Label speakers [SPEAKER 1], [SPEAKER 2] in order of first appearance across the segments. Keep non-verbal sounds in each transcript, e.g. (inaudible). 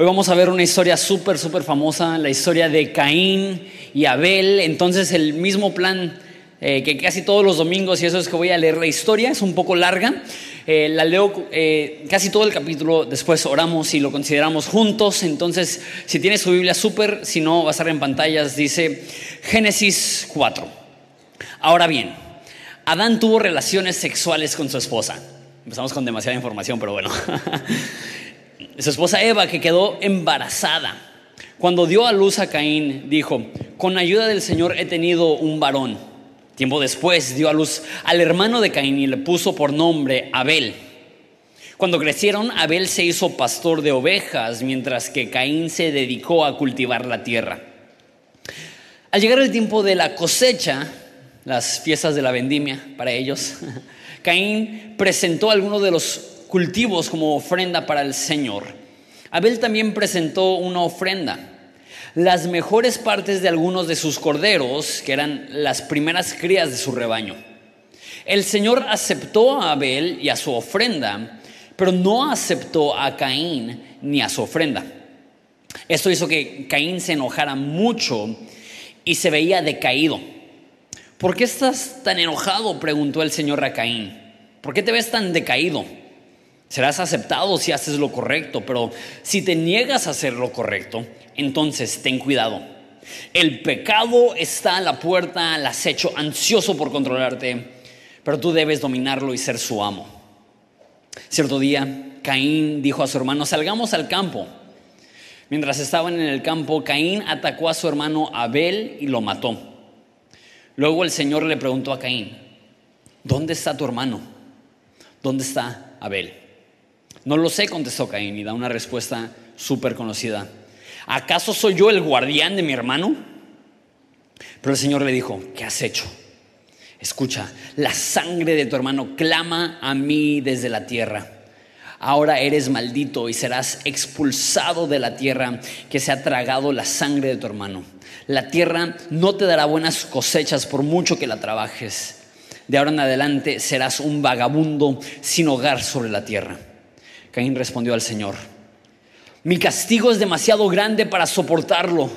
[SPEAKER 1] Hoy vamos a ver una historia súper, súper famosa, la historia de Caín y Abel. Entonces el mismo plan eh, que casi todos los domingos, y eso es que voy a leer la historia, es un poco larga. Eh, la leo eh, casi todo el capítulo, después oramos y lo consideramos juntos. Entonces, si tienes su Biblia súper, si no, va a estar en pantallas, dice Génesis 4. Ahora bien, Adán tuvo relaciones sexuales con su esposa. Empezamos con demasiada información, pero bueno. (laughs) su esposa Eva, que quedó embarazada. Cuando dio a luz a Caín, dijo, con ayuda del Señor he tenido un varón. Tiempo después dio a luz al hermano de Caín y le puso por nombre Abel. Cuando crecieron, Abel se hizo pastor de ovejas, mientras que Caín se dedicó a cultivar la tierra. Al llegar el tiempo de la cosecha, las fiestas de la vendimia para ellos, (laughs) Caín presentó algunos de los cultivos como ofrenda para el Señor. Abel también presentó una ofrenda. Las mejores partes de algunos de sus corderos, que eran las primeras crías de su rebaño. El Señor aceptó a Abel y a su ofrenda, pero no aceptó a Caín ni a su ofrenda. Esto hizo que Caín se enojara mucho y se veía decaído. ¿Por qué estás tan enojado? preguntó el Señor a Caín. ¿Por qué te ves tan decaído? Serás aceptado si haces lo correcto, pero si te niegas a hacer lo correcto, entonces ten cuidado. El pecado está a la puerta, al acecho, ansioso por controlarte, pero tú debes dominarlo y ser su amo. Cierto día, Caín dijo a su hermano, salgamos al campo. Mientras estaban en el campo, Caín atacó a su hermano Abel y lo mató. Luego el Señor le preguntó a Caín, ¿dónde está tu hermano? ¿Dónde está Abel? No lo sé, contestó Caín y da una respuesta súper conocida. ¿Acaso soy yo el guardián de mi hermano? Pero el Señor le dijo, ¿qué has hecho? Escucha, la sangre de tu hermano clama a mí desde la tierra. Ahora eres maldito y serás expulsado de la tierra que se ha tragado la sangre de tu hermano. La tierra no te dará buenas cosechas por mucho que la trabajes. De ahora en adelante serás un vagabundo sin hogar sobre la tierra. Caín respondió al Señor, mi castigo es demasiado grande para soportarlo.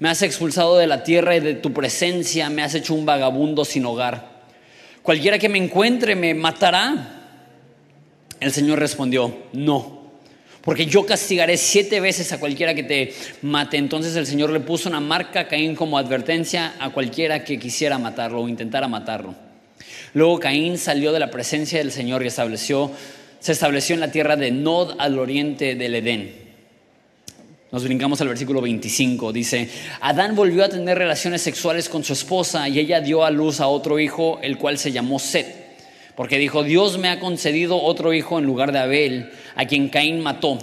[SPEAKER 1] Me has expulsado de la tierra y de tu presencia me has hecho un vagabundo sin hogar. Cualquiera que me encuentre me matará. El Señor respondió, no, porque yo castigaré siete veces a cualquiera que te mate. Entonces el Señor le puso una marca a Caín como advertencia a cualquiera que quisiera matarlo o intentara matarlo. Luego Caín salió de la presencia del Señor y estableció se estableció en la tierra de Nod al oriente del Edén. Nos brincamos al versículo 25. Dice, Adán volvió a tener relaciones sexuales con su esposa y ella dio a luz a otro hijo, el cual se llamó Set. Porque dijo, Dios me ha concedido otro hijo en lugar de Abel, a quien Caín mató.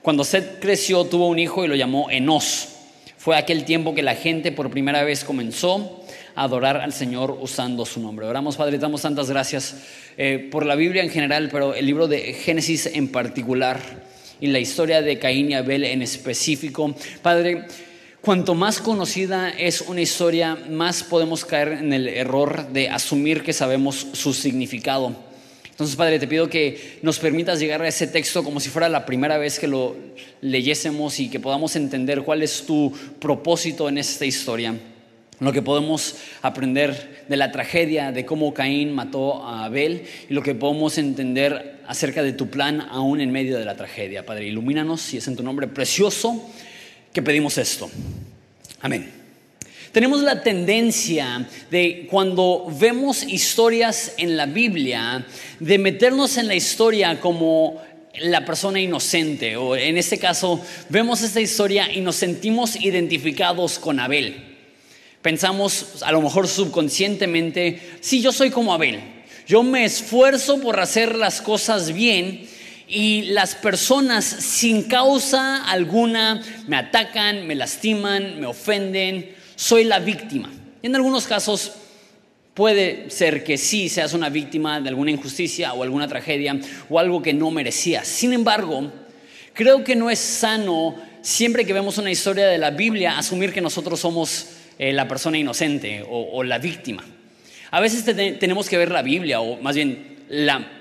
[SPEAKER 1] Cuando Set creció, tuvo un hijo y lo llamó Enos. Fue aquel tiempo que la gente por primera vez comenzó adorar al Señor usando su nombre. Oramos, Padre, damos tantas gracias eh, por la Biblia en general, pero el libro de Génesis en particular y la historia de Caín y Abel en específico. Padre, cuanto más conocida es una historia, más podemos caer en el error de asumir que sabemos su significado. Entonces, Padre, te pido que nos permitas llegar a ese texto como si fuera la primera vez que lo leyésemos y que podamos entender cuál es tu propósito en esta historia lo que podemos aprender de la tragedia de cómo Caín mató a Abel y lo que podemos entender acerca de tu plan aún en medio de la tragedia. Padre, ilumínanos y es en tu nombre precioso que pedimos esto. Amén. Tenemos la tendencia de cuando vemos historias en la Biblia, de meternos en la historia como la persona inocente, o en este caso vemos esta historia y nos sentimos identificados con Abel. Pensamos a lo mejor subconscientemente, sí, yo soy como Abel, yo me esfuerzo por hacer las cosas bien y las personas sin causa alguna me atacan, me lastiman, me ofenden, soy la víctima. En algunos casos puede ser que sí seas una víctima de alguna injusticia o alguna tragedia o algo que no merecías. Sin embargo, creo que no es sano siempre que vemos una historia de la Biblia asumir que nosotros somos eh, la persona inocente o, la víctima. A veces tenemos que ver la Biblia, o más bien la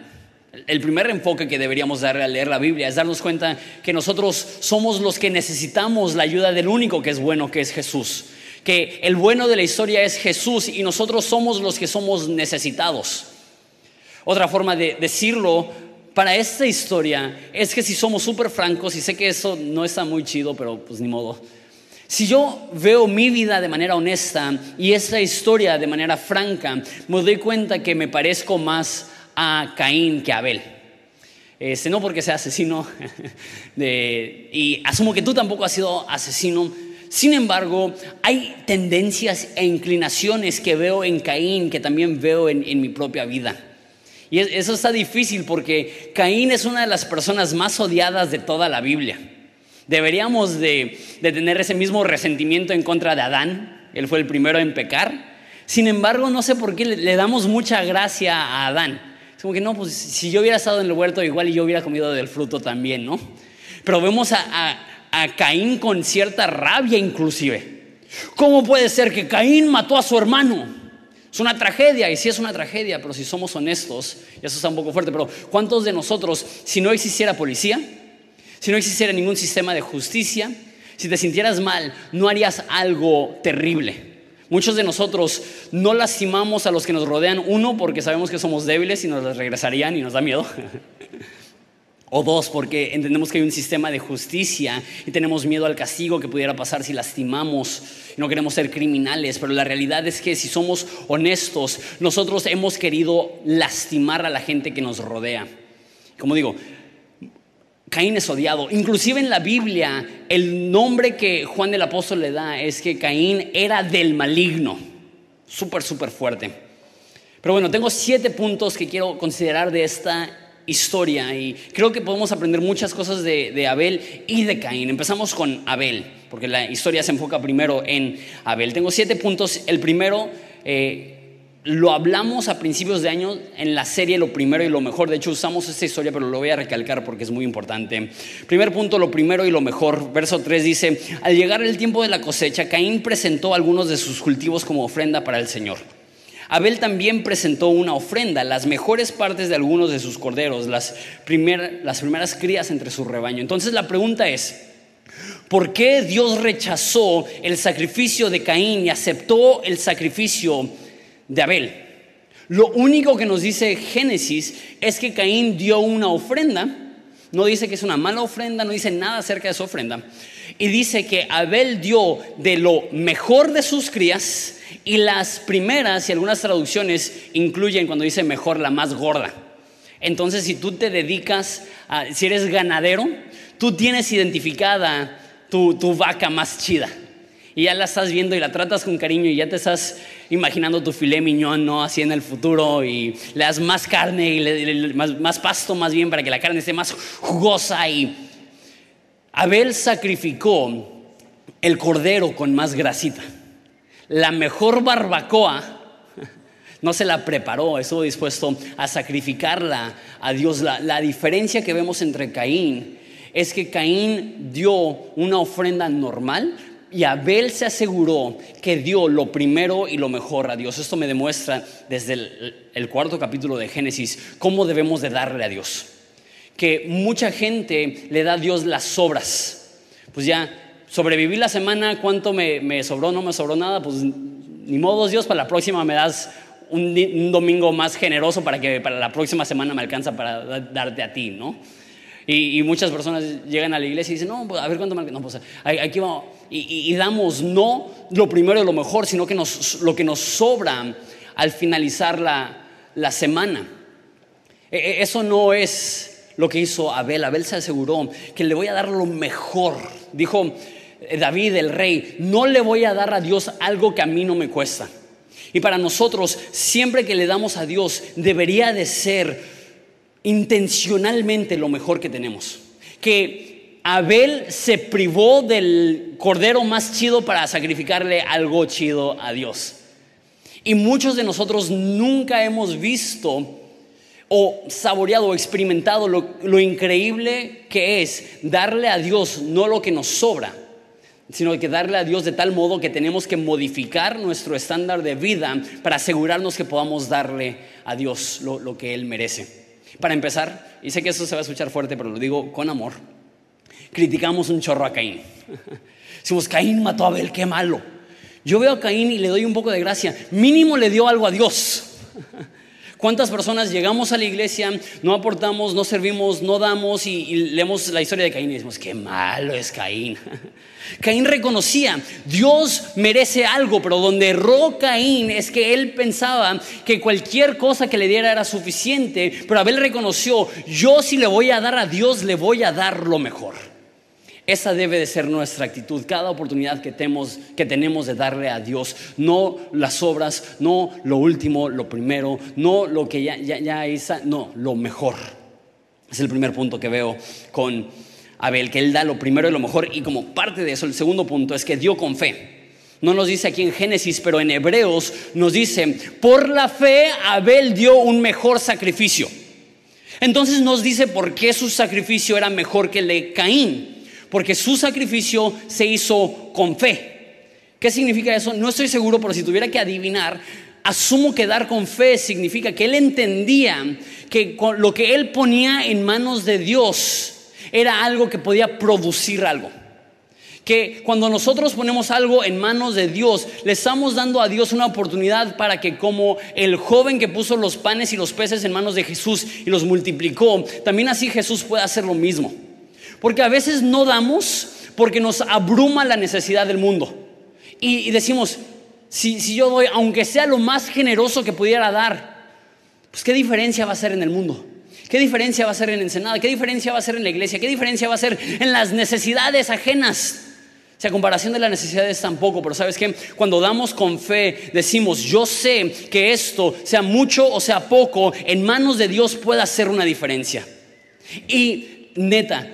[SPEAKER 1] El primer enfoque que deberíamos darle al leer la Biblia es darnos cuenta que nosotros somos los que necesitamos la ayuda del único que es bueno, que es Jesús. Que el bueno de la historia es Jesús y nosotros somos los que somos necesitados. Otra forma de decirlo para esta historia es que si somos súper francos, y sé que eso no está muy chido, pero pues ni modo. Si yo veo mi vida de manera honesta y esta historia de manera franca, me doy cuenta que me parezco más a Caín que a Abel. Este, no porque sea asesino, (laughs) y asumo que tú tampoco has sido asesino. Sin embargo, hay tendencias e inclinaciones que veo en Caín que también veo en mi propia vida. Y eso está difícil porque Caín es una de las personas más odiadas de toda la Biblia. Deberíamos de, tener ese mismo resentimiento en contra de Adán. Él fue el primero en pecar. Sin embargo, no sé por qué le, damos mucha gracia a Adán. Es como que no, pues si yo hubiera estado en el huerto, igual yo hubiera comido del fruto también, ¿no? Pero vemos a, a Caín con cierta rabia inclusive. ¿Cómo puede ser que Caín mató a su hermano? Es una tragedia, y sí es una tragedia, pero si somos honestos, y eso está un poco fuerte, pero ¿cuántos de nosotros, si no existiera policía, si no existiera ningún sistema de justicia, si te sintieras mal, no harías algo terrible? Muchos de nosotros no lastimamos a los que nos rodean, uno, porque sabemos que somos débiles y nos les regresarían y nos da miedo. (laughs) O dos, porque entendemos que hay un sistema de justicia y tenemos miedo al castigo que pudiera pasar si lastimamos. No queremos ser criminales, pero la realidad es que si somos honestos, nosotros hemos querido lastimar a la gente que nos rodea. Como digo, Caín es odiado. Inclusive en la Biblia, el nombre que Juan el Apóstol le da es que Caín era del maligno. Súper, súper fuerte. Pero bueno, tengo siete puntos que quiero considerar de esta historia y creo que podemos aprender muchas cosas de, Abel y de Caín. Empezamos con Abel, porque la historia se enfoca primero en Abel. Tengo siete puntos. El primero eh, lo hablamos a principios de año en la serie Lo primero y lo mejor. De hecho, usamos esta historia, pero lo voy a recalcar porque es muy importante. Primer punto, lo primero y lo mejor. Verso 3 dice, al llegar el tiempo de la cosecha, Caín presentó algunos de sus cultivos como ofrenda para el Señor. Abel también presentó una ofrenda, las mejores partes de algunos de sus corderos, las, las primeras crías entre su rebaño. Entonces la pregunta es, ¿por qué Dios rechazó el sacrificio de Caín y aceptó el sacrificio de Abel? Lo único que nos dice Génesis es que Caín dio una ofrenda, no dice que es una mala ofrenda, no dice nada acerca de su ofrenda, y dice que Abel dio de lo mejor de sus crías, y las primeras y algunas traducciones incluyen cuando dice mejor la más gorda. Entonces, si tú te dedicas, a, si eres ganadero, tú tienes identificada tu, vaca más chida. Y ya la estás viendo y la tratas con cariño y ya te estás imaginando tu filé miñón, ¿no? Así en el futuro y le das más carne y más, más pasto más bien para que la carne esté más jugosa. Y Abel sacrificó el cordero con más grasita la mejor barbacoa (laughs) no se la preparó, estuvo dispuesto a sacrificarla a Dios. La, diferencia que vemos entre Caín es que Caín dio una ofrenda normal y Abel se aseguró que dio lo primero y lo mejor a Dios. Esto me demuestra desde el, cuarto capítulo de Génesis cómo debemos de darle a Dios. Que mucha gente le da a Dios las obras. Pues ya sobreviví la semana, ¿cuánto me, sobró? No me sobró nada, pues ni modo Dios, para la próxima me das un, domingo más generoso para que para la próxima semana me alcanza para darte a ti, ¿no? Y, muchas personas llegan a la iglesia y dicen, no, pues, a ver cuánto me alcanza. No, pues aquí vamos. Y, damos no lo primero y lo mejor, sino que nos, lo que nos sobra al finalizar la, la semana. E, e, eso no es lo que hizo Abel. Abel se aseguró que le voy a dar lo mejor. Dijo, David, el rey, no le voy a dar a Dios algo que a mí no me cuesta. Y para nosotros, siempre que le damos a Dios, debería de ser intencionalmente lo mejor que tenemos. Que Abel se privó del cordero más chido para sacrificarle algo chido a Dios. Y muchos de nosotros nunca hemos visto o saboreado o experimentado lo, lo increíble que es darle a Dios no lo que nos sobra, sino que darle a Dios de tal modo que tenemos que modificar nuestro estándar de vida para asegurarnos que podamos darle a Dios lo, que Él merece. Para empezar, y sé que eso se va a escuchar fuerte, pero lo digo con amor, criticamos un chorro a Caín. Decimos, Caín mató a Abel, qué malo. Yo veo a Caín y le doy un poco de gracia. Mínimo le dio algo a Dios. ¿Cuántas personas llegamos a la iglesia, no aportamos, no servimos, no damos y, leemos la historia de Caín y decimos, qué malo es Caín? Caín reconocía, Dios merece algo, pero donde erró Caín es que él pensaba que cualquier cosa que le diera era suficiente, pero Abel reconoció, yo si le voy a dar a Dios, le voy a dar lo mejor. Esa debe de ser nuestra actitud, cada oportunidad que tenemos, que tenemos de darle a Dios, no las obras, no lo último, lo primero, no lo que ya, ya, ya hizo, no, lo mejor. Es el primer punto que veo con Abel, que él da lo primero y lo mejor, y como parte de eso, el segundo punto es que dio con fe. No nos dice aquí en Génesis, pero en Hebreos nos dice, por la fe Abel dio un mejor sacrificio. Entonces nos dice por qué su sacrificio era mejor que el de Caín porque su sacrificio se hizo con fe. ¿Qué significa eso? No estoy seguro, pero si tuviera que adivinar, asumo que dar con fe significa que él entendía que lo que él ponía en manos de Dios era algo que podía producir algo. Que cuando nosotros ponemos algo en manos de Dios, le estamos dando a Dios una oportunidad para que como el joven que puso los panes y los peces en manos de Jesús y los multiplicó, también así Jesús puede hacer lo mismo. Porque a veces no damos porque nos abruma la necesidad del mundo. Y, decimos, si, si, yo doy, aunque sea lo más generoso que pudiera dar, pues qué diferencia va a ser en el mundo. ¿Qué diferencia va a ser en Ensenada? ¿Qué diferencia va a ser en la iglesia? ¿Qué diferencia va a ser en las necesidades ajenas? O sea, comparación de las necesidades tampoco, pero sabes que cuando damos con fe, decimos, yo sé que esto, sea mucho o sea poco, en manos de Dios puede hacer una diferencia. Y neta,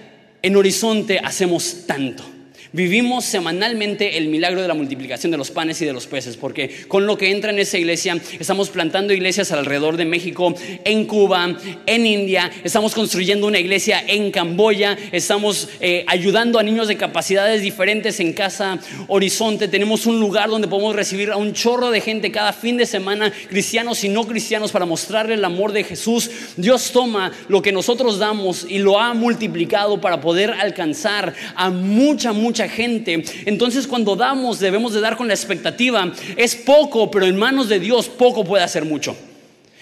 [SPEAKER 1] en Horizonte hacemos tanto. Vivimos semanalmente el milagro de la multiplicación de los panes y de los peces, porque con lo que entra en esa iglesia estamos plantando iglesias alrededor de México, en Cuba, en India, estamos construyendo una iglesia en Camboya, estamos eh, ayudando a niños de capacidades diferentes en Casa Horizonte, tenemos un lugar donde podemos recibir a un chorro de gente cada fin de semana, cristianos y no cristianos, para mostrarle el amor de Jesús. Dios toma lo que nosotros damos y lo ha multiplicado para poder alcanzar a mucha, mucha gente. Entonces cuando damos debemos de dar con la expectativa, es poco, pero en manos de Dios poco puede hacer mucho.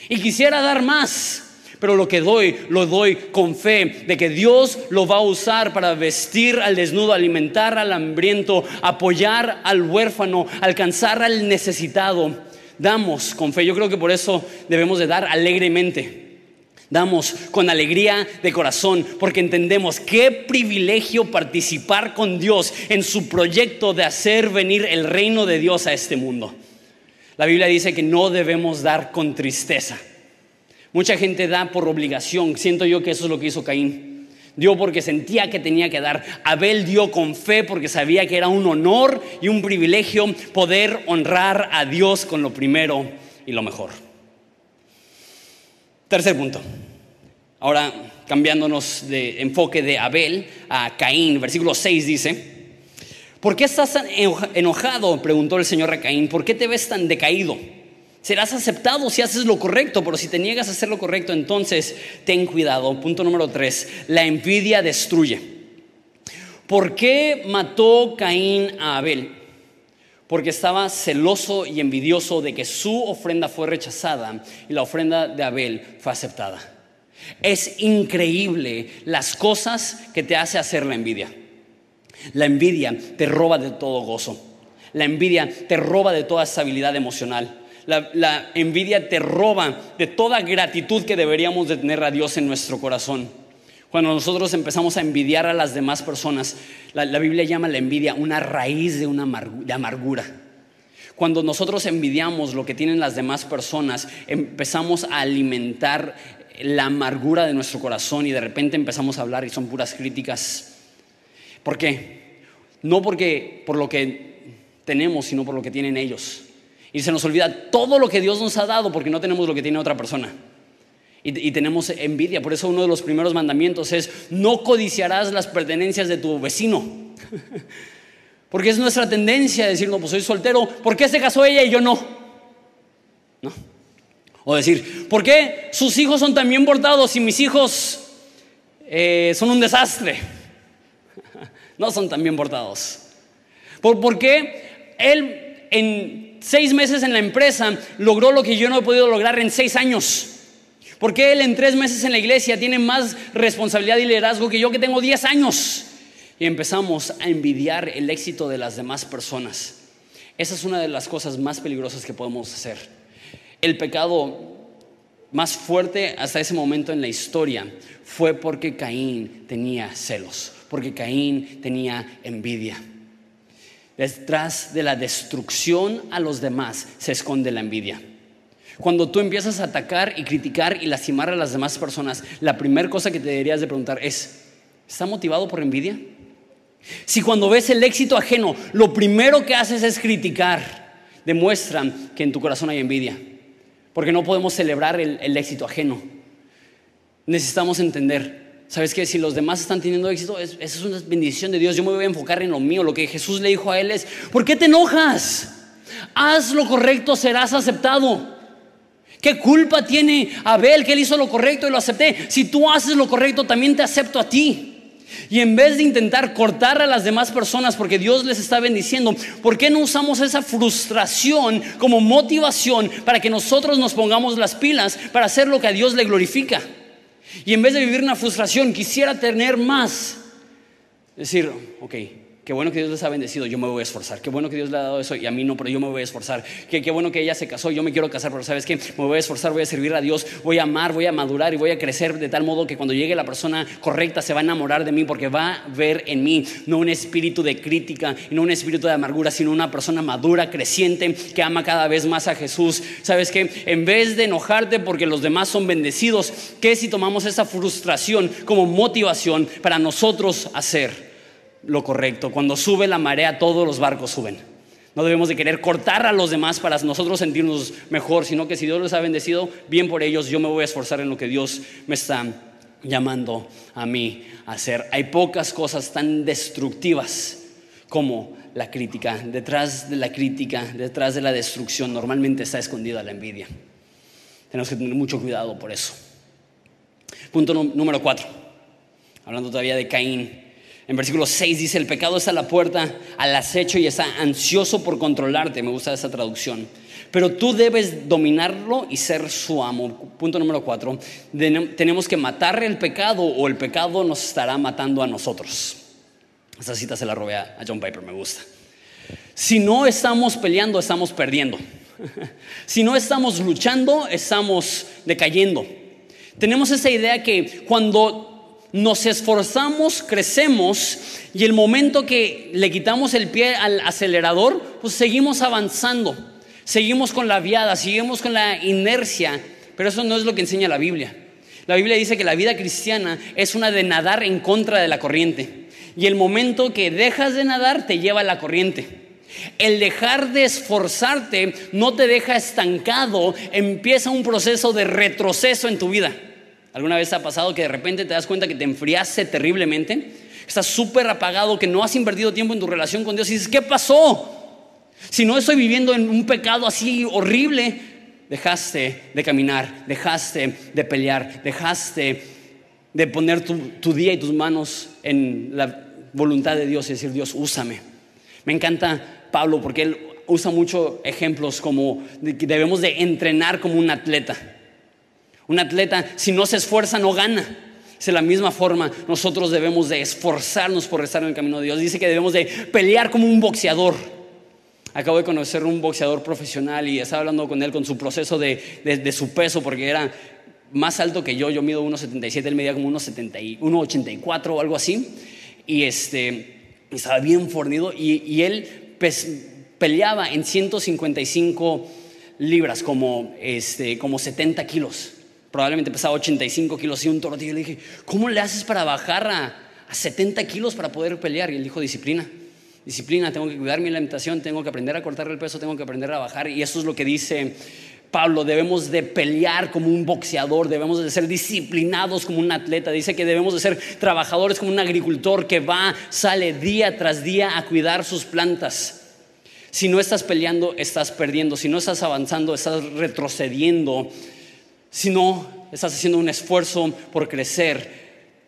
[SPEAKER 1] Y quisiera dar más, pero lo que doy, lo doy con fe de que Dios lo va a usar para vestir al desnudo, alimentar al hambriento, apoyar al huérfano, alcanzar al necesitado. Damos con fe. Yo creo que por eso debemos de dar alegremente damos con alegría de corazón porque entendemos qué privilegio participar con Dios en su proyecto de hacer venir el reino de Dios a este mundo. La Biblia dice que no debemos dar con tristeza. Mucha gente da por obligación. Siento yo que eso es lo que hizo Caín. Dio porque sentía que tenía que dar. Abel dio con fe porque sabía que era un honor y un privilegio poder honrar a Dios con lo primero y lo mejor. Tercer punto. Ahora cambiándonos de enfoque de Abel a Caín, versículo 6 dice, ¿por qué estás enojado? preguntó el Señor a Caín, ¿por qué te ves tan decaído? Serás aceptado si haces lo correcto, pero si te niegas a hacer lo correcto, entonces ten cuidado. Punto número 3, la envidia destruye. ¿Por qué mató Caín a Abel? Porque estaba celoso y envidioso de que su ofrenda fue rechazada y la ofrenda de Abel fue aceptada. Es increíble las cosas que te hace hacer la envidia. La envidia te roba de todo gozo. La envidia te roba de toda estabilidad emocional. La, envidia te roba de toda gratitud que deberíamos de tener a Dios en nuestro corazón. Cuando nosotros empezamos a envidiar a las demás personas, la, Biblia llama la envidia una raíz de, una de amargura. Cuando nosotros envidiamos lo que tienen las demás personas, empezamos a alimentar la amargura de nuestro corazón y de repente empezamos a hablar y son puras críticas. ¿Por qué? No porque por lo que tenemos, sino por lo que tienen ellos. Y se nos olvida todo lo que Dios nos ha dado porque no tenemos lo que tiene otra persona y, tenemos envidia. Por eso uno de los primeros mandamientos es, no codiciarás las pertenencias de tu vecino. (laughs) Porque es nuestra tendencia decir, no, pues soy soltero, ¿por qué se casó ella y yo no? ¿No? O decir, ¿por qué sus hijos son tan bien portados y mis hijos eh, son un desastre? (laughs) no son tan bien portados. ¿Por, ¿Por qué él en seis meses en la empresa logró lo que yo no he podido lograr en seis años? ¿Por qué él en tres meses en la iglesia tiene más responsabilidad y liderazgo que yo que tengo diez años? Y empezamos a envidiar el éxito de las demás personas. Esa es una de las cosas más peligrosas que podemos hacer. El pecado más fuerte hasta ese momento en la historia fue porque Caín tenía celos, porque Caín tenía envidia. Detrás de la destrucción a los demás se esconde la envidia. Cuando tú empiezas a atacar y criticar y lastimar a las demás personas, la primera cosa que te deberías de preguntar es, ¿está motivado por envidia? Si cuando ves el éxito ajeno, lo primero que haces es criticar, demuestran que en tu corazón hay envidia, porque no podemos celebrar el, éxito ajeno. Necesitamos entender, ¿sabes qué? Si los demás están teniendo éxito, esa es una bendición de Dios, yo me voy a enfocar en lo mío, lo que Jesús le dijo a él es, ¿por qué te enojas? Haz lo correcto, serás aceptado. ¿Qué culpa tiene Abel que él hizo lo correcto y lo acepté? Si tú haces lo correcto, también te acepto a ti. Y en vez de intentar cortar a las demás personas porque Dios les está bendiciendo, ¿por qué no usamos esa frustración como motivación para que nosotros nos pongamos las pilas para hacer lo que a Dios le glorifica? Y en vez de vivir una frustración, quisiera tener más. Decir, ok, Qué bueno que Dios les ha bendecido, yo me voy a esforzar. Qué bueno que Dios le ha dado eso y a mí no, pero yo me voy a esforzar. Qué, qué bueno que ella se casó, yo me quiero casar, pero sabes qué, me voy a esforzar, voy a servir a Dios, voy a amar, voy a madurar y voy a crecer de tal modo que cuando llegue la persona correcta se va a enamorar de mí porque va a ver en mí no un espíritu de crítica y no un espíritu de amargura, sino una persona madura, creciente, que ama cada vez más a Jesús. Sabes qué, en vez de enojarte porque los demás son bendecidos, ¿qué si tomamos esa frustración como motivación para nosotros hacer? Lo correcto. Cuando sube la marea, todos los barcos suben. No debemos de querer cortar a los demás para nosotros sentirnos mejor, sino que si Dios los ha bendecido, bien por ellos, yo me voy a esforzar en lo que Dios me está llamando a mí a hacer. Hay pocas cosas tan destructivas como la crítica. Detrás de la crítica, detrás de la destrucción, normalmente está escondida la envidia. Tenemos que tener mucho cuidado por eso. Punto número cuatro. Hablando todavía de Caín. En versículo 6 dice, el pecado está a la puerta, al acecho y está ansioso por controlarte. Me gusta esa traducción. Pero tú debes dominarlo y ser su amo. Punto número 4. Tenemos que matar el pecado o el pecado nos estará matando a nosotros. Esa cita se la robé a John Piper, me gusta. Si no estamos peleando, estamos perdiendo. (laughs) Si no estamos luchando, estamos decayendo. Tenemos esa idea que cuando nos esforzamos, crecemos y el momento que le quitamos el pie al acelerador, pues seguimos avanzando, seguimos con la viada, seguimos con la inercia, pero eso no es lo que enseña la Biblia. La Biblia dice que la vida cristiana es una de nadar en contra de la corriente y el momento que dejas de nadar te lleva a la corriente. El dejar de esforzarte no te deja estancado, empieza un proceso de retroceso en tu vida. ¿Alguna vez ha pasado que de repente te das cuenta que te enfriaste terriblemente? Estás súper apagado, que no has invertido tiempo en tu relación con Dios y dices, ¿qué pasó? Si no estoy viviendo en un pecado así horrible, dejaste de caminar, dejaste de pelear, dejaste de poner tu, día y tus manos en la voluntad de Dios y decir, Dios, úsame. Me encanta Pablo porque él usa muchos ejemplos como debemos de entrenar como un atleta. Un atleta, si no se esfuerza, no gana. de la misma forma, nosotros debemos de esforzarnos por estar en el camino de Dios. Dice que debemos de pelear como un boxeador. Acabo de conocer un boxeador profesional y estaba hablando con él con su proceso de, su peso, porque era más alto que yo. Yo mido 1,77, él medía como 1,84 o algo así. Y este, estaba bien fornido y, él peleaba en 155 libras, como, este, como 70 kilos probablemente pesaba 85 kilos y un. Y le dije, ¿cómo le haces para bajar a, 70 kilos para poder pelear? Y él dijo, disciplina. Disciplina, tengo que cuidar mi alimentación, tengo que aprender a cortar el peso, tengo que aprender a bajar. Y eso es lo que dice Pablo, debemos de pelear como un boxeador, debemos de ser disciplinados como un atleta. Dice que debemos de ser trabajadores como un agricultor que va, sale día tras día a cuidar sus plantas. Si no estás peleando, estás perdiendo. Si no estás avanzando, estás retrocediendo Si no estás haciendo un esfuerzo por crecer,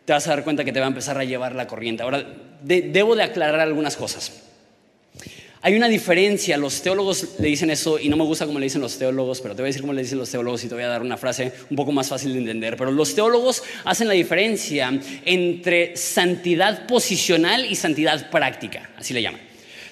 [SPEAKER 1] te vas a dar cuenta que te va a empezar a llevar la corriente. Ahora, debo de aclarar algunas cosas. Hay una diferencia, los teólogos le dicen eso y no me gusta cómo le dicen los teólogos, pero te voy a decir cómo le dicen los teólogos y te voy a dar una frase un poco más fácil de entender. Pero los teólogos hacen la diferencia entre santidad posicional y santidad práctica, así le llaman.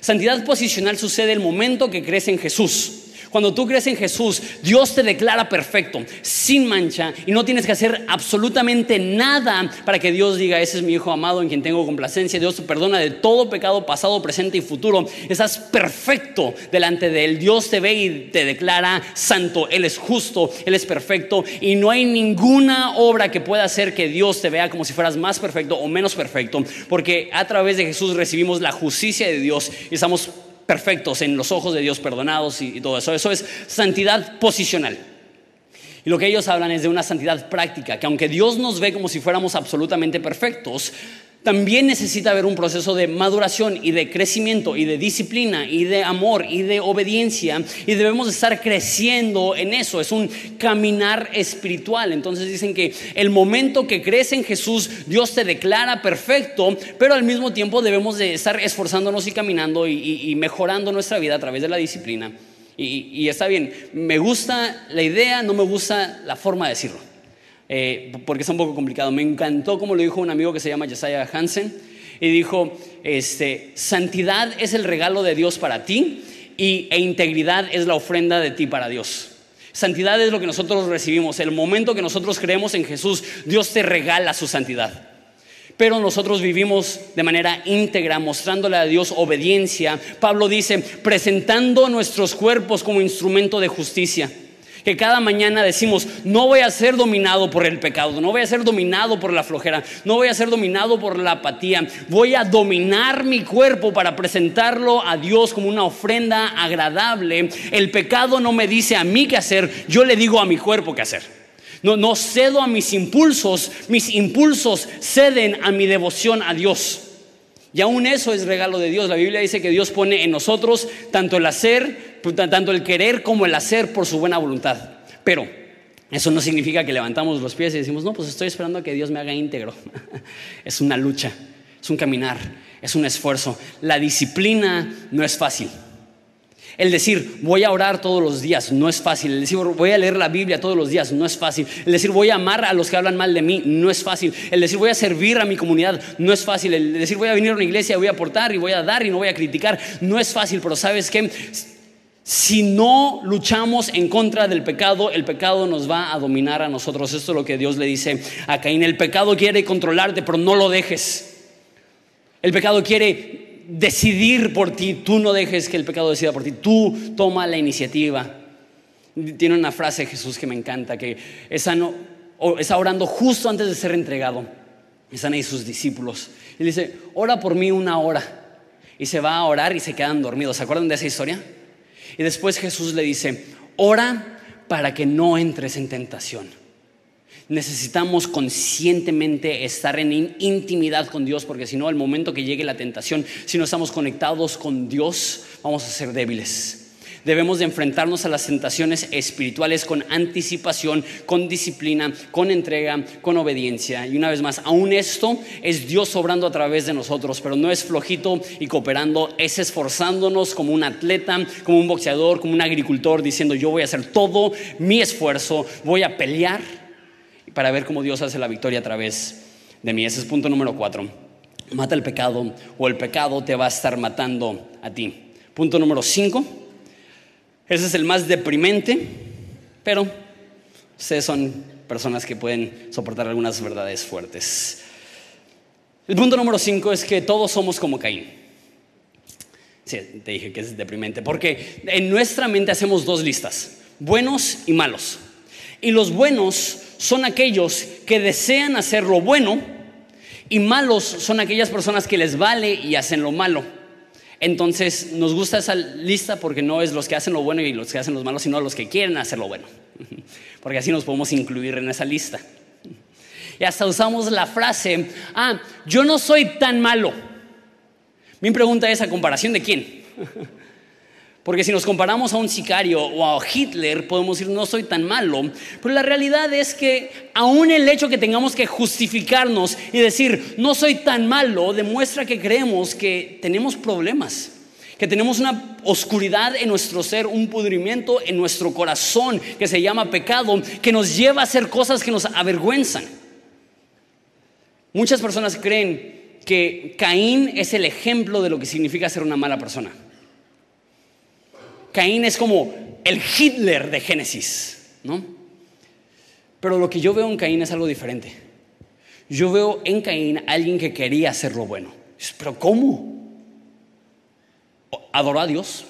[SPEAKER 1] Santidad posicional sucede el momento que crees en Jesús. Cuando tú crees en Jesús, Dios te declara perfecto, sin mancha, y no tienes que hacer absolutamente nada para que Dios diga, ese es mi Hijo amado en quien tengo complacencia. Dios te perdona de todo pecado pasado, presente y futuro. Estás perfecto delante de Él. Dios te ve y te declara santo. Él es justo, Él es perfecto, y no hay ninguna obra que pueda hacer que Dios te vea como si fueras más perfecto o menos perfecto, porque a través de Jesús recibimos la justicia de Dios y estamos perfectos en los ojos de Dios, perdonados y, todo eso. Eso es santidad posicional. Y lo que ellos hablan es de una santidad práctica, que aunque Dios nos ve como si fuéramos absolutamente perfectos, también necesita haber un proceso de maduración y de crecimiento y de disciplina y de amor y de obediencia y debemos estar creciendo en eso, es un caminar espiritual. Entonces dicen que el momento que crees en Jesús, Dios te declara perfecto, pero al mismo tiempo debemos de estar esforzándonos y caminando y, mejorando nuestra vida a través de la disciplina. y está bien, me gusta la idea, no me gusta la forma de decirlo. Eh, porque es un poco complicado. Me encantó como lo dijo un amigo que se llama Josiah Hansen, y dijo, este, santidad es el regalo de Dios para ti y, e integridad es la ofrenda de ti para Dios. Santidad es lo que nosotros recibimos. El momento que nosotros creemos en Jesús, Dios te regala su santidad. Pero nosotros vivimos de manera íntegra, mostrándole a Dios obediencia. Pablo dice, presentando nuestros cuerpos como instrumento de justicia que cada mañana decimos, no voy a ser dominado por el pecado, no voy a ser dominado por la flojera, no voy a ser dominado por la apatía, voy a dominar mi cuerpo para presentarlo a Dios como una ofrenda agradable. El pecado no me dice a mí qué hacer, yo le digo a mi cuerpo qué hacer. No, no cedo a mis impulsos, mis impulsos ceden a mi devoción a Dios. Y aún eso es regalo de Dios. La Biblia dice que Dios pone en nosotros tanto el hacer, tanto el querer como el hacer por su buena voluntad. Pero eso no significa que levantamos los pies y decimos, no, pues estoy esperando a que Dios me haga íntegro. (laughs) es una lucha, es un caminar, es un esfuerzo. La disciplina no es fácil. El decir, voy a orar todos los días, no es fácil. El decir, voy a leer la Biblia todos los días, no es fácil. El decir, voy a amar a los que hablan mal de mí, no es fácil. El decir, voy a servir a mi comunidad, no es fácil. El decir, voy a venir a una iglesia, voy a aportar y voy a dar y no voy a criticar, no es fácil. Pero sabes qué? Si no luchamos en contra del pecado, el pecado nos va a dominar a nosotros. Esto es lo que Dios le dice a Caín. El pecado quiere controlarte, pero no lo dejes. El pecado quiere decidir por ti, tú no dejes que el pecado decida por ti, tú toma la iniciativa. Tiene una frase Jesús que me encanta, que está, orando justo antes de ser entregado. Están ahí sus discípulos. Y dice, ora por mí una hora. Y se va a orar y se quedan dormidos. ¿Se acuerdan de esa historia? Y después Jesús le dice, ora para que no entres en tentación necesitamos conscientemente estar en intimidad con Dios, porque si no, al momento que llegue la tentación, si no estamos conectados con Dios, vamos a ser débiles. Debemos de enfrentarnos a las tentaciones espirituales con anticipación, con disciplina, con entrega, con obediencia. Y una vez más, aún esto es Dios obrando a través de nosotros, pero no es flojito y cooperando, es esforzándonos como un atleta, como un boxeador, como un agricultor, diciendo yo voy a hacer todo mi esfuerzo, voy a pelear para ver cómo Dios hace la victoria a través de mí. Ese es punto número cuatro. Mata el pecado o el pecado te va a estar matando a ti. Punto número cinco. Ese es el más deprimente, pero ustedes son personas que pueden soportar algunas verdades fuertes. El punto número cinco es que todos somos como Caín. Sí, te dije que es deprimente, porque en nuestra mente hacemos dos listas, buenos y malos. Y los buenos son aquellos que desean hacer lo bueno y malos son aquellas personas que les vale y hacen lo malo. Entonces nos gusta esa lista porque no es los que hacen lo bueno y los que hacen lo malo, sino los que quieren hacer lo bueno. (laughs) Porque así nos podemos incluir en esa lista. Y hasta usamos la frase, ah, yo no soy tan malo. Mi pregunta es, ¿a comparación de quién? (laughs) Porque si nos comparamos a un sicario o a Hitler, podemos decir, no soy tan malo. Pero la realidad es que aún el hecho que tengamos que justificarnos y decir, no soy tan malo, demuestra que creemos que tenemos problemas. Que tenemos una oscuridad en nuestro ser, un pudrimiento en nuestro corazón que se llama pecado, que nos lleva a hacer cosas que nos avergüenzan. Muchas personas creen que Caín es el ejemplo de lo que significa ser una mala persona. Caín es como el Hitler de Génesis, ¿no? Pero lo que yo veo en Caín es algo diferente. Yo veo en Caín a alguien que quería hacer lo bueno. Pero ¿cómo? Adoró a Dios,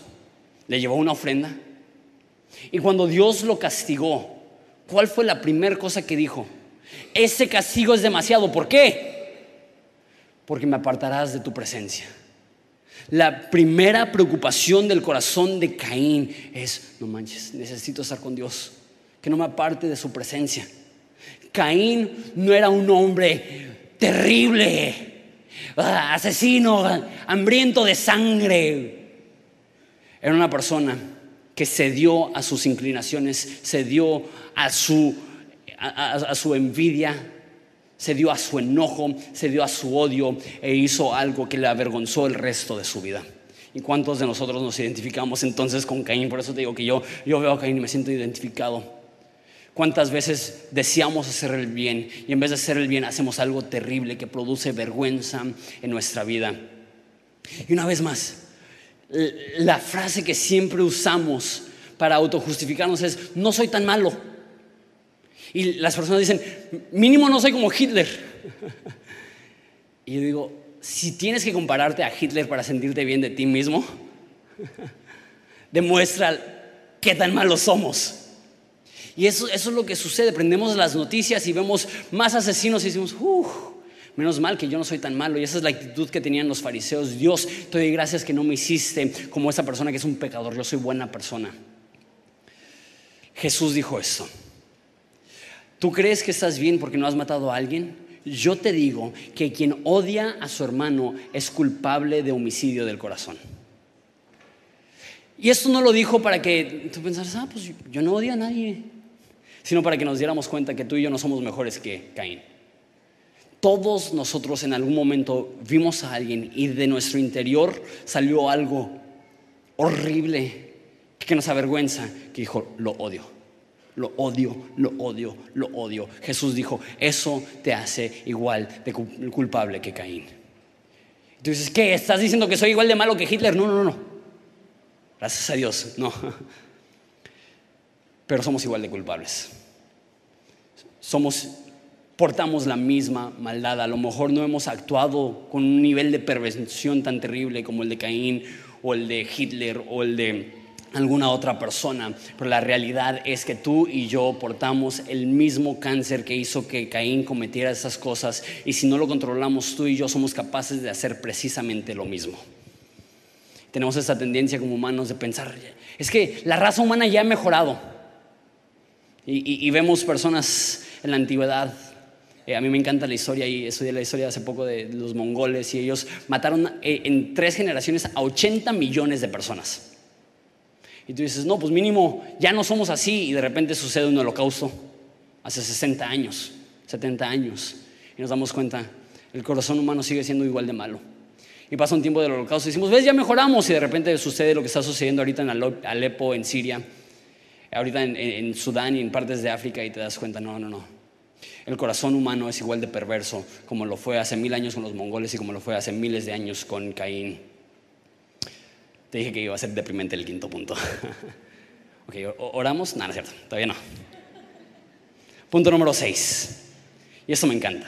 [SPEAKER 1] le llevó una ofrenda. Y cuando Dios lo castigó, ¿cuál fue la primera cosa que dijo? Ese castigo es demasiado. ¿Por qué? Porque me apartarás de tu presencia. La primera preocupación del corazón de Caín es, no manches, necesito estar con Dios, que no me aparte de su presencia. Caín no era un hombre terrible, ah, asesino, hambriento de sangre. Era una persona que cedió a sus inclinaciones, cedió a su, a su envidia, se dio a su enojo, se dio a su odio e hizo algo que le avergonzó el resto de su vida. ¿Y cuántos de nosotros nos identificamos entonces con Caín? Por eso te digo que yo, yo veo a Caín y me siento identificado. ¿Cuántas veces deseamos hacer el bien y en vez de hacer el bien hacemos algo terrible que produce vergüenza en nuestra vida? Y una vez más, la frase que siempre usamos para autojustificarnos es, no soy tan malo. Y las personas dicen, mínimo no soy como Hitler. Y yo digo, si tienes que compararte a Hitler para sentirte bien de ti mismo, demuestra qué tan malos somos. Y eso, es lo que sucede. Prendemos las noticias y vemos más asesinos y decimos, uff, menos mal que yo no soy tan malo. Y esa es la actitud que tenían los fariseos. Dios, te doy gracias que no me hiciste como esa persona que es un pecador. Yo soy buena persona. Jesús dijo esto. ¿Tú crees que estás bien porque no has matado a alguien? Yo te digo que quien odia a su hermano es culpable de homicidio del corazón. Y esto no lo dijo para que tú pensaras, ah, pues yo no odio a nadie, sino para que nos diéramos cuenta que tú y yo no somos mejores que Caín. Todos nosotros en algún momento vimos a alguien y de nuestro interior salió algo horrible que nos avergüenza, que dijo, lo odio. Lo odio, lo odio, lo odio. Jesús dijo, eso te hace igual de culpable que Caín. Dices, ¿qué? ¿Estás diciendo que soy igual de malo que Hitler? No, no, no. Gracias a Dios, no. (laughs) Pero somos igual de culpables. Somos, portamos la misma maldad. A lo mejor no hemos actuado con un nivel de perversión tan terrible como el de Caín o el de Hitler o el de alguna otra persona, pero la realidad es que tú y yo portamos el mismo cáncer que hizo que Caín cometiera esas cosas y si no lo controlamos tú y yo somos capaces de hacer precisamente lo mismo. Tenemos esa tendencia como humanos de pensar, es que la raza humana ya ha mejorado y, vemos personas en la antigüedad eh, a mí me encanta la historia y estudié la historia hace poco de los mongoles y ellos mataron eh, en tres generaciones a 80 millones de personas. Y tú dices, no, pues mínimo ya no somos así y de repente sucede un holocausto hace 60 años, 70 años. Y nos damos cuenta, el corazón humano sigue siendo igual de malo. Y pasa un tiempo del holocausto y decimos, ves, ya mejoramos y de repente sucede lo que está sucediendo ahorita en Alepo, en Siria, ahorita en, en Sudán y en partes de África y te das cuenta, no, no, no. El corazón humano es igual de perverso como lo fue hace mil años con los mongoles y como lo fue hace miles de años con Caín. Te dije que iba a ser deprimente el quinto punto. (laughs) ok, oramos. No, no es cierto, todavía no. Punto número 6. Y esto me encanta.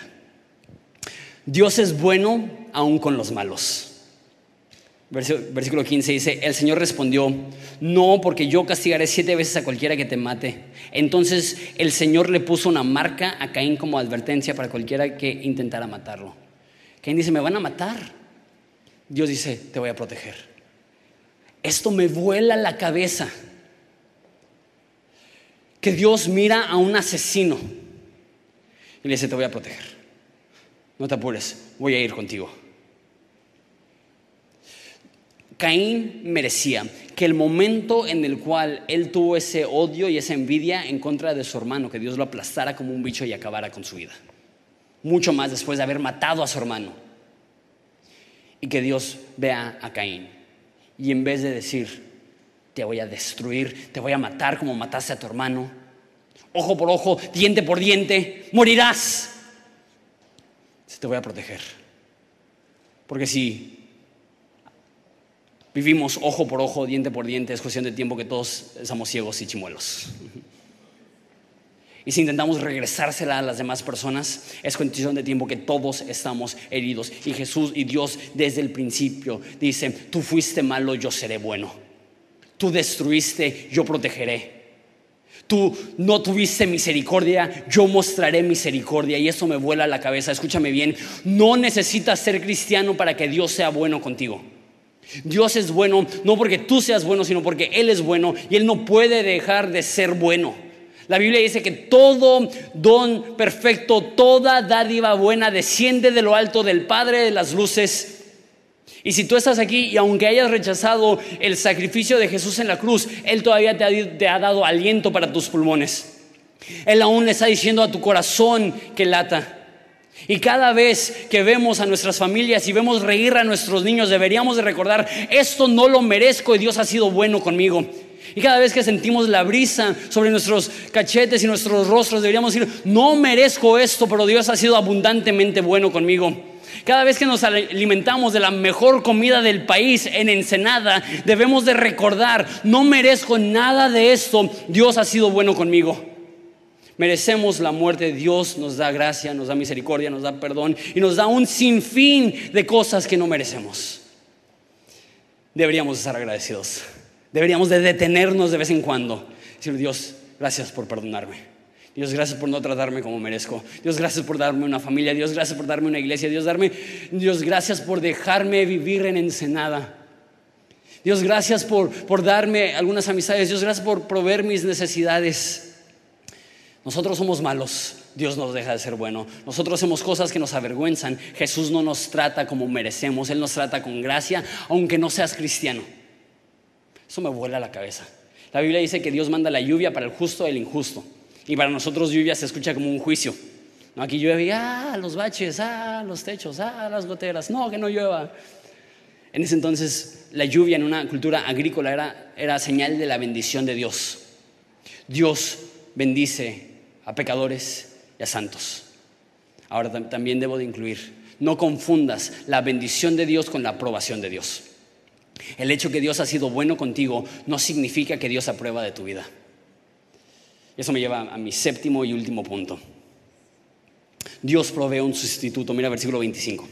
[SPEAKER 1] Dios es bueno aún con los malos. Versículo 15 dice, el Señor respondió, no, porque yo castigaré siete veces a cualquiera que te mate. Entonces el Señor le puso una marca a Caín como advertencia para cualquiera que intentara matarlo. Caín dice, me van a matar. Dios dice, te voy a proteger. Esto me vuela la cabeza. Que Dios mira a un asesino y le dice, te voy a proteger. No te apures, voy a ir contigo. Caín merecía que el momento en el cual él tuvo ese odio y esa envidia en contra de su hermano, que Dios lo aplastara como un bicho y acabara con su vida. Mucho más después de haber matado a su hermano. Y que Dios vea a Caín. Y en vez de decir, te voy a destruir, te voy a matar como mataste a tu hermano, ojo por ojo, diente por diente, morirás. Te voy a proteger. Porque si vivimos ojo por ojo, diente por diente, es cuestión de tiempo que todos somos ciegos y chimuelos. Y si intentamos regresársela a las demás personas, es cuestión de tiempo que todos estamos heridos. Y Jesús y Dios desde el principio dicen, tú fuiste malo, yo seré bueno. Tú destruiste, yo protegeré. Tú no tuviste misericordia, yo mostraré misericordia. Y eso me vuela la cabeza. Escúchame bien, no necesitas ser cristiano para que Dios sea bueno contigo. Dios es bueno no porque tú seas bueno, sino porque Él es bueno y Él no puede dejar de ser bueno. La Biblia dice que todo don perfecto, toda dádiva buena desciende de lo alto del Padre de las luces. Y si tú estás aquí y aunque hayas rechazado el sacrificio de Jesús en la cruz, Él todavía te ha, dado aliento para tus pulmones. Él aún le está diciendo a tu corazón que lata. Y cada vez que vemos a nuestras familias y vemos reír a nuestros niños, deberíamos de recordar, esto no lo merezco y Dios ha sido bueno conmigo. Y cada vez que sentimos la brisa sobre nuestros cachetes y nuestros rostros, deberíamos decir, no merezco esto, pero Dios ha sido abundantemente bueno conmigo. Cada vez que nos alimentamos de la mejor comida del país en Ensenada, debemos de recordar, no merezco nada de esto, Dios ha sido bueno conmigo. Merecemos la muerte, Dios nos da gracia, nos da misericordia, nos da perdón y nos da un sinfín de cosas que no merecemos. Deberíamos estar agradecidos. Deberíamos de detenernos de vez en cuando. Decir, Dios, gracias por perdonarme. Dios, gracias por no tratarme como merezco. Dios, gracias por darme una familia. Dios, gracias por darme una iglesia. Dios, darme, Dios, gracias por dejarme vivir en Ensenada. Dios, gracias por, por darme algunas amistades. Dios, gracias por proveer mis necesidades. Nosotros somos malos, Dios nos deja de ser bueno. Nosotros hacemos cosas que nos avergüenzan. Jesús no nos trata como merecemos, Él nos trata con gracia, aunque no seas cristiano. Eso me vuela la cabeza. La Biblia dice que Dios manda la lluvia para el justo y el injusto. Y para nosotros lluvia se escucha como un juicio. No, aquí llueve, ah, los baches, ah, los techos, ah, las goteras. No, que no llueva. En ese entonces, la lluvia en una cultura agrícola era, era señal de la bendición de Dios. Dios bendice a pecadores y a santos. Ahora también debo de incluir, no confundas la bendición de Dios con la aprobación de Dios. El hecho que Dios ha sido bueno contigo no significa que Dios aprueba de tu vida. Eso me lleva a mi séptimo y último punto. Dios provee un sustituto. Mira versículo 25.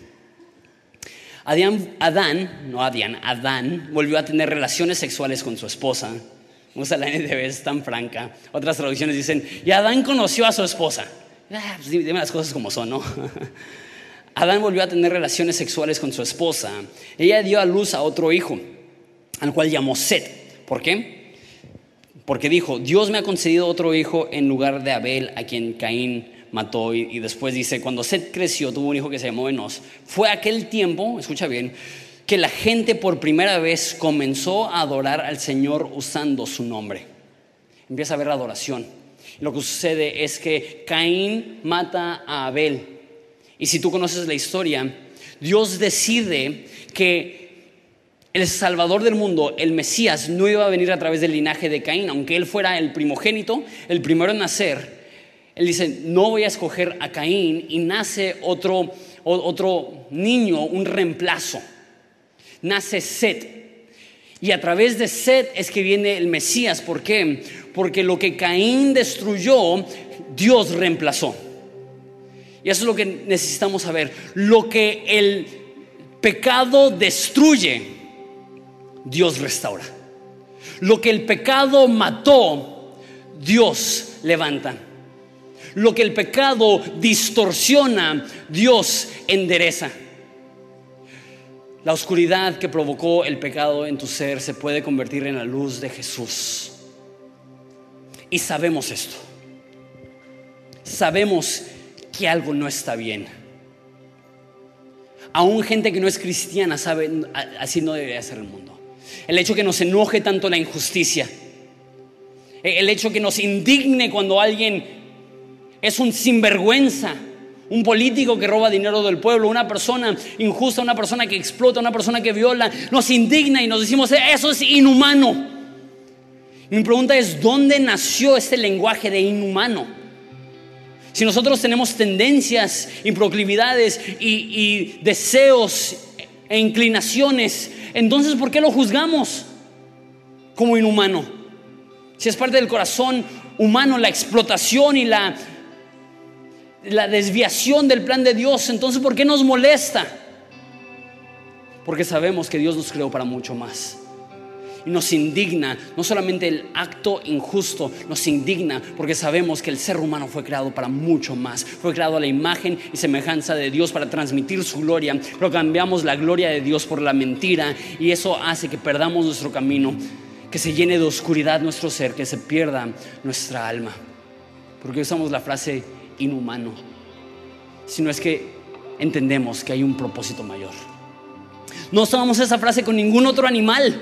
[SPEAKER 1] Adán, Adán, no Adán, Adán volvió a tener relaciones sexuales con su esposa Usa la NTV, es tan franca. Otras traducciones dicen, y Adán conoció a su esposa. Ah, pues dime las cosas como son, ¿no? (laughs) Adán volvió a tener relaciones sexuales con su esposa. Ella dio a luz a otro hijo, al cual llamó Set. ¿Por qué? Porque dijo, Dios me ha concedido otro hijo en lugar de Abel, a quien Caín mató. Y, después dice, cuando Set creció, tuvo un hijo que se llamó Enos. Fue aquel tiempo, escucha bien, que la gente por primera vez comenzó a adorar al Señor usando su nombre. Empieza a haber adoración. Lo que sucede es que Caín mata a Abel. Y si tú conoces la historia, Dios decide que el Salvador del mundo, el Mesías, no iba a venir a través del linaje de Caín, aunque él fuera el primogénito, el primero en nacer. Él dice, no voy a escoger a Caín y nace otro, otro niño, un reemplazo nace Set. Y a través de Set es que viene el Mesías. ¿Por qué? Porque lo que Caín destruyó, Dios reemplazó. Y eso es lo que necesitamos saber. Lo que el pecado destruye, Dios restaura. Lo que el pecado mató, Dios levanta. Lo que el pecado distorsiona, Dios endereza. La oscuridad que provocó el pecado en tu ser se puede convertir en la luz de Jesús. Y sabemos esto. Sabemos que algo no está bien. Aún gente que no es cristiana sabe, así no debería ser el mundo. El hecho que nos enoje tanto la injusticia. El hecho que nos indigne cuando alguien es un sinvergüenza. Un político que roba dinero del pueblo, una persona injusta, una persona que explota, una persona que viola, nos indigna y nos decimos, eso es inhumano. Mi pregunta es, ¿dónde nació este lenguaje de inhumano? Si nosotros tenemos tendencias y proclividades y, deseos e inclinaciones, entonces ¿por qué lo juzgamos como inhumano? Si es parte del corazón humano la explotación y la desviación del plan de Dios, entonces ¿por qué nos molesta? Porque sabemos que Dios nos creó para mucho más. Y nos indigna, no solamente el acto injusto, nos indigna porque sabemos que el ser humano fue creado para mucho más. Fue creado a la imagen y semejanza de Dios para transmitir su gloria, pero cambiamos la gloria de Dios por la mentira y eso hace que perdamos nuestro camino, que se llene de oscuridad nuestro ser, que se pierda nuestra alma. Porque usamos la frase inhumano, sino es que entendemos que hay un propósito mayor. No usamos esa frase con ningún otro animal.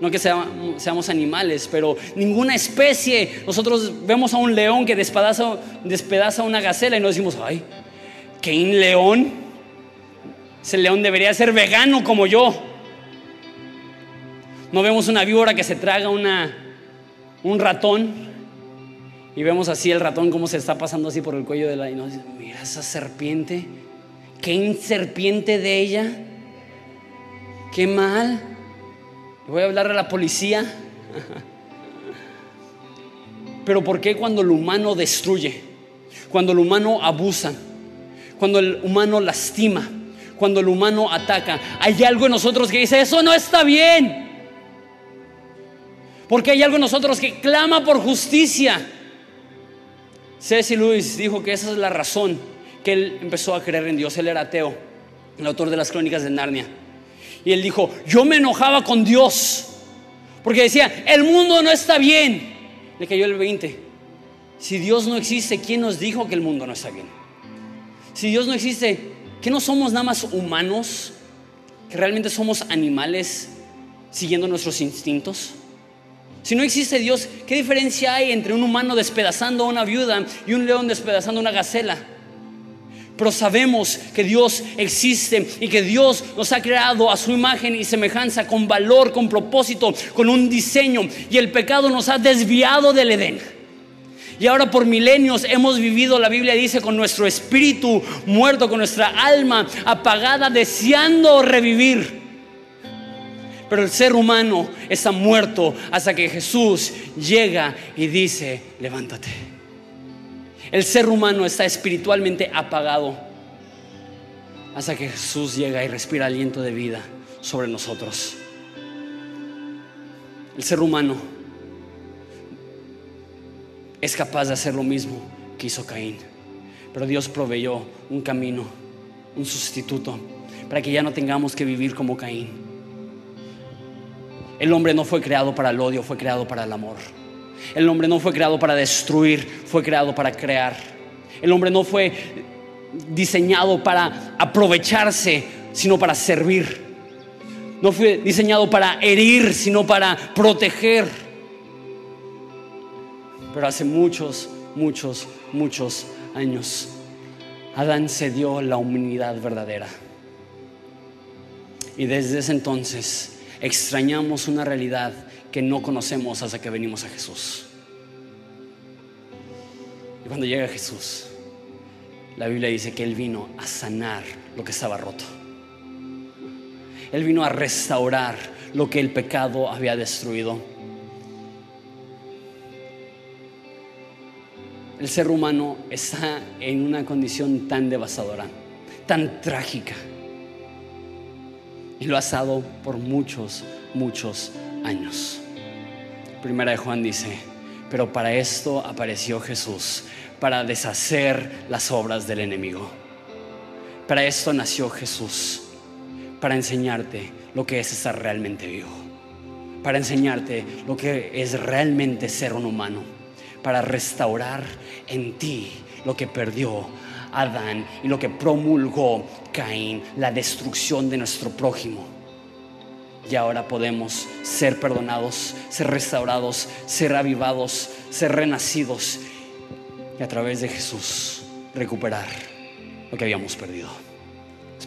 [SPEAKER 1] No que seamos animales, pero ninguna especie. Nosotros vemos a un león que despedaza, despedaza una gacela y nos decimos, ay, ¿qué un león? Ese león debería ser vegano como yo. No vemos una víbora que se traga una, un ratón y vemos así el ratón como se está pasando así por el cuello de la... Y nos dice, mira esa serpiente, qué serpiente de ella, qué mal. Voy a hablar a la policía. Pero ¿por qué cuando el humano destruye? Cuando el humano abusa, cuando el humano lastima, cuando el humano ataca, hay algo en nosotros que dice, eso no está bien. Porque hay algo en nosotros que clama por justicia. C.S. Lewis dijo que esa es la razón que él empezó a creer en Dios. Él era ateo, el autor de las crónicas de Narnia. Y él dijo, yo me enojaba con Dios, porque decía, el mundo no está bien. Le cayó el 20. Si Dios no existe, ¿quién nos dijo que el mundo no está bien? Si Dios no existe, ¿qué no somos nada más humanos? ¿Que realmente somos animales siguiendo nuestros instintos? Si no existe Dios, ¿qué diferencia hay entre un humano despedazando a una viuda y un león despedazando a una gacela? Pero sabemos que Dios existe y que Dios nos ha creado a su imagen y semejanza con valor, con propósito, con un diseño. Y el pecado nos ha desviado del Edén. Y ahora por milenios hemos vivido, la Biblia dice, con nuestro espíritu muerto, con nuestra alma apagada, deseando revivir. Pero el ser humano está muerto hasta que Jesús llega y dice, levántate. El ser humano está espiritualmente apagado hasta que Jesús llega y respira aliento de vida sobre nosotros. El ser humano es capaz de hacer lo mismo que hizo Caín. Pero Dios proveyó un camino, un sustituto, para que ya no tengamos que vivir como Caín el hombre no fue creado para el odio, fue creado para el amor. El hombre no fue creado para destruir, fue creado para crear. El hombre no fue diseñado para aprovecharse, sino para servir. No fue diseñado para herir, sino para proteger. Pero hace muchos, muchos, muchos años, Adán se dio la humanidad verdadera. Y desde ese entonces, extrañamos una realidad que no conocemos hasta que venimos a Jesús. Y cuando llega Jesús, la Biblia dice que Él vino a sanar lo que estaba roto. Él vino a restaurar lo que el pecado había destruido. El ser humano está en una condición tan devastadora, tan trágica y lo ha estado por muchos, muchos años. Primera de Juan dice, pero para esto apareció Jesús, para deshacer las obras del enemigo. Para esto nació Jesús, para enseñarte lo que es estar realmente vivo, para enseñarte lo que es realmente ser un humano, para restaurar en ti lo que perdió Adán y lo que promulgó Caín, la destrucción de nuestro prójimo. Y ahora podemos ser perdonados, ser restaurados, ser avivados, ser renacidos y a través de Jesús recuperar lo que habíamos perdido.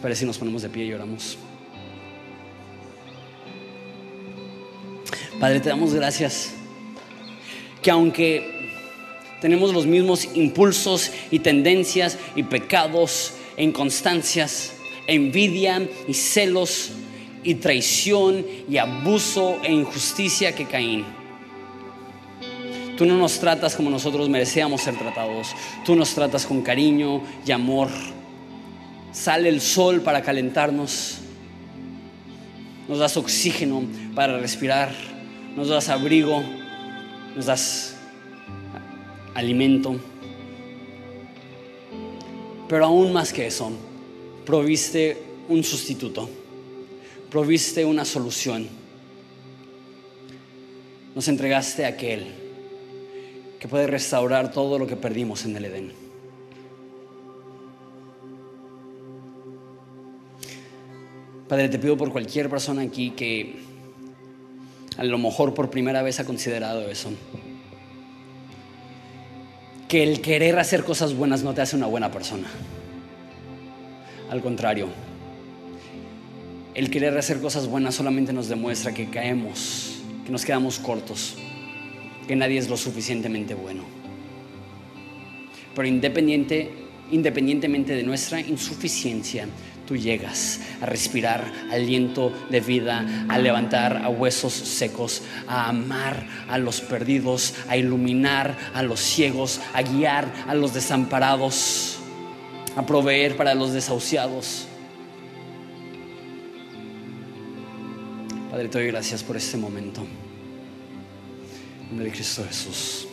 [SPEAKER 1] ¿Les si nos ponemos de pie y oramos? Padre, te damos gracias que aunque tenemos los mismos impulsos y tendencias y pecados inconstancias, envidia y celos y traición y abuso e injusticia que Caín. Tú no nos tratas como nosotros merecíamos ser tratados. Tú nos tratas con cariño y amor. Sale el sol para calentarnos. Nos das oxígeno para respirar. Nos das abrigo. Nos das alimento. Pero aún más que eso, proviste un sustituto, proviste una solución. Nos entregaste a aquel que puede restaurar todo lo que perdimos en el Edén. Padre, te pido por cualquier persona aquí que a lo mejor por primera vez ha considerado eso. Que el querer hacer cosas buenas no te hace una buena persona. Al contrario, el querer hacer cosas buenas solamente nos demuestra que caemos, que nos quedamos cortos, que nadie es lo suficientemente bueno. Pero independiente, independientemente de nuestra insuficiencia, tú llegas a respirar aliento de vida, a levantar a huesos secos, a amar a los perdidos, a iluminar a los ciegos, a guiar a los desamparados a proveer para los desahuciados. Padre, te doy gracias por este momento. En de Cristo Jesús.